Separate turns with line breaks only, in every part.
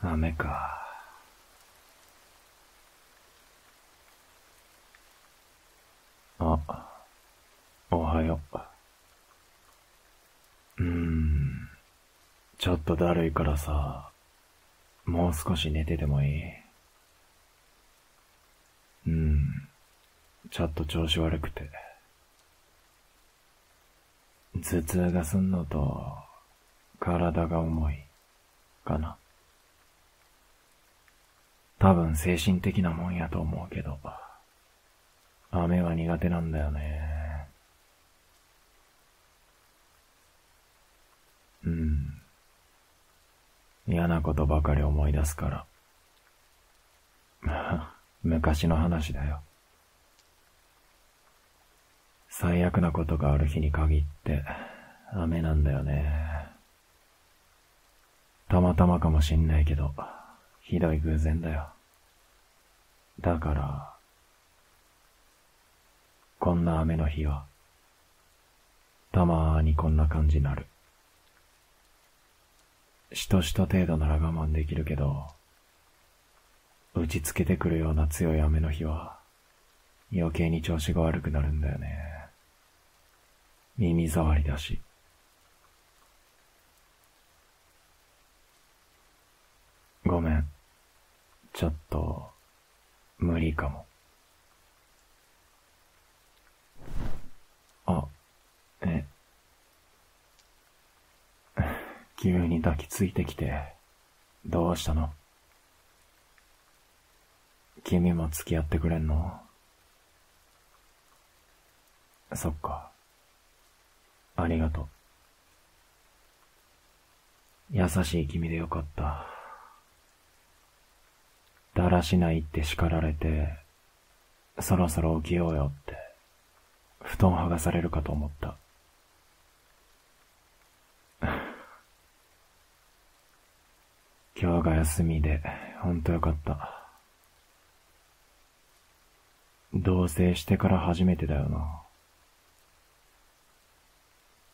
雨か。あ、おはよう。うーん。ちょっとだるいからさ、もう少し寝ててもいい？うん。ちょっと調子悪くて。頭痛がすんのと、体が重い、かな。多分精神的なもんやと思うけど、雨は苦手なんだよね。うん。嫌なことばかり思い出すから。昔の話だよ。最悪なことがある日に限って雨なんだよね。たまたまかもしんないけど、ひどい偶然だよ。だから、こんな雨の日は、たまーにこんな感じになる。しとしと程度なら我慢できるけど、打ちつけてくるような強い雨の日は、余計に調子が悪くなるんだよね。耳障りだし。ごめん。ちょっと、無理かも。あ、え。急に抱きついてきて、どうしたの？君も付き合ってくれんの？そっか。ありがとう。優しい君でよかった。らしないって叱られて、そろそろ起きようよって、布団剥がされるかと思った。今日が休みで、ほんとよかった。同棲してから初めてだよな。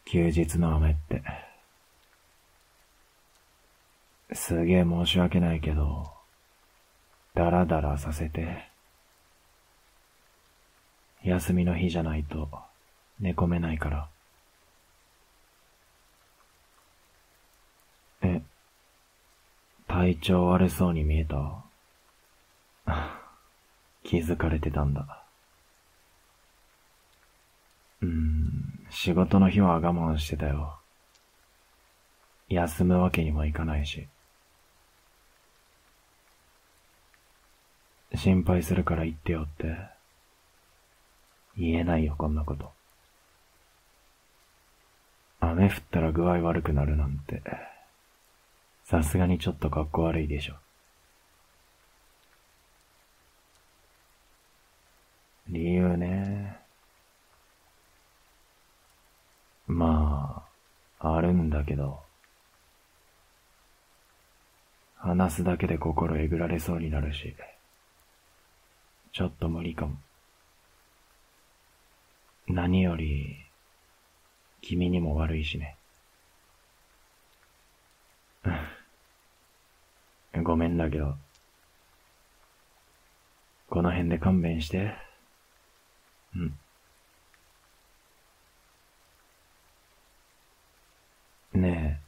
休日の雨って。すげえ申し訳ないけど、だらだらさせて、休みの日じゃないと寝込めないから。え、体調悪そうに見えた？気づかれてたんだ。うーん、仕事の日は我慢してたよ。休むわけにもいかないし。心配するから言ってよって。言えないよ、こんなこと。雨降ったら具合悪くなるなんて、さすがにちょっと格好悪いでしょ。理由ね。まあ、あるんだけど、話すだけで心えぐられそうになるし、ちょっと無理かも。何より、君にも悪いしね。ごめんだけど、この辺で勘弁して。うん。ね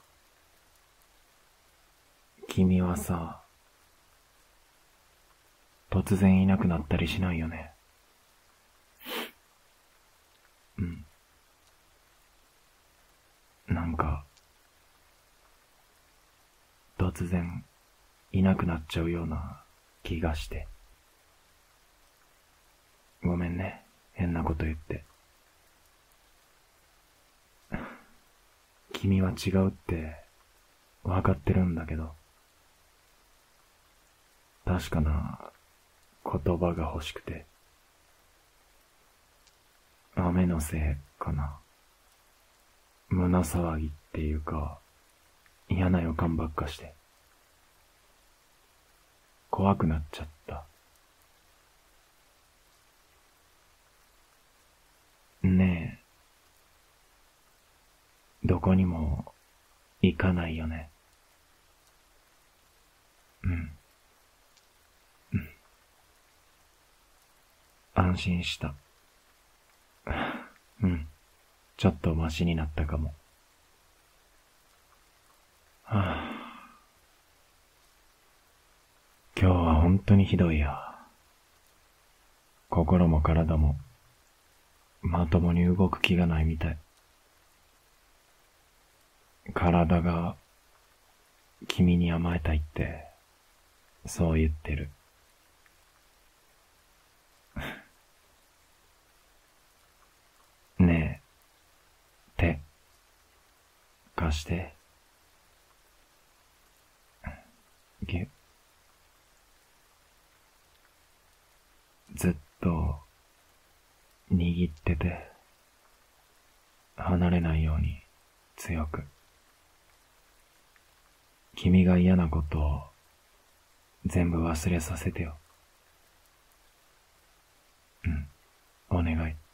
え、君はさ、突然いなくなったりしないよね。うん。なんか、突然いなくなっちゃうような気がして。ごめんね。変なこと言って。君は違うって分かってるんだけど、確かな言葉が欲しくて、雨のせいかな。胸騒ぎっていうか、嫌な予感ばっかして、怖くなっちゃった。ねえ、どこにも行かないよね。うん。安心した。うん。ちょっとマシになったかも。はあ、今日は本当にひどいや。心も体も、まともに動く気がないみたい。体が、君に甘えたいって、そう言ってる。ねえ、手、貸して。ぎ、ずっと、握ってて、離れないように、強く。君が嫌なことを、全部忘れさせてよ。うん、お願い。